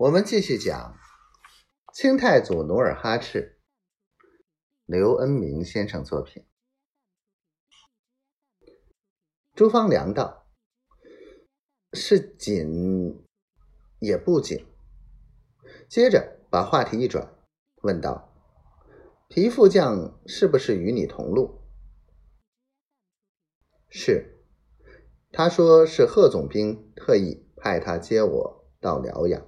我们继续讲清太祖努尔哈赤，刘恩明先生作品。朱方良道：“是紧也不紧。”接着把话题一转，问道：“皮副将是不是与你同路？”“是。”他说：“是贺总兵特意派他接我到辽阳。”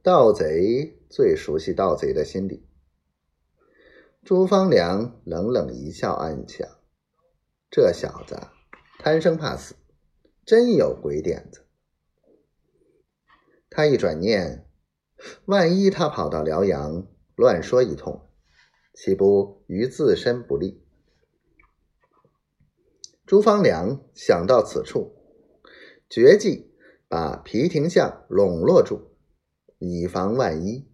盗贼最熟悉盗贼的心理。朱方良冷冷一笑，暗想：这小子贪生怕死，真有鬼点子。他一转念，万一他跑到辽阳乱说一通，岂不于自身不利？朱方良想到此处，决计把皮廷相笼络住。以防万一，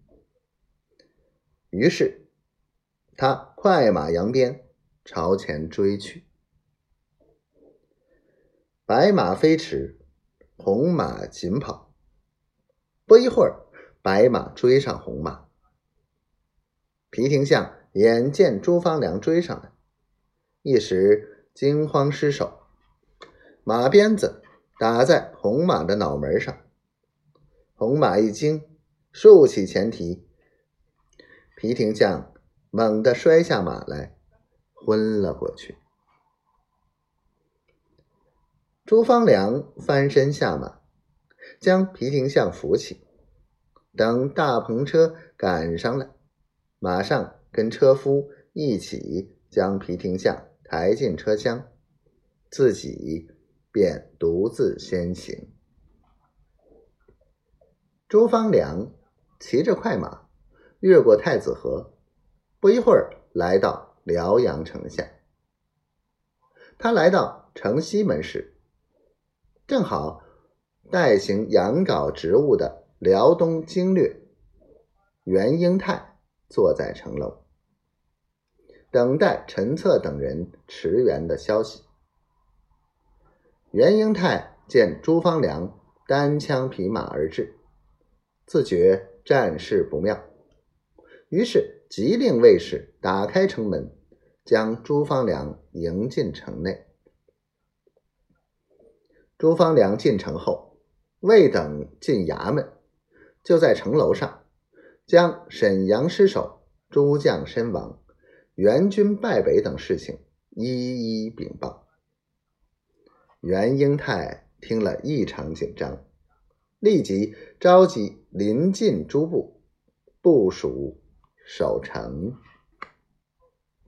于是他快马扬鞭朝前追去。白马飞驰，红马紧跑。不一会儿，白马追上红马。皮廷相眼见朱方良追上来，一时惊慌失手，马鞭子打在红马的脑门上，红马一惊。竖起前蹄，皮廷相猛地摔下马来，昏了过去。朱方良翻身下马，将皮廷相扶起。等大篷车赶上来，马上跟车夫一起将皮廷相抬进车厢，自己便独自先行。朱方良。骑着快马，越过太子河，不一会儿来到辽阳城下。他来到城西门时，正好代行养稿职务的辽东经略袁英泰坐在城楼，等待陈策等人驰援的消息。袁英泰见朱方良单枪匹马而至，自觉。战事不妙，于是急令卫士打开城门，将朱方良迎进城内。朱方良进城后，未等进衙门，就在城楼上将沈阳失守、诸将身亡、援军败北等事情一一禀报。袁英泰听了异常紧张。立即召集临近诸部部署守城。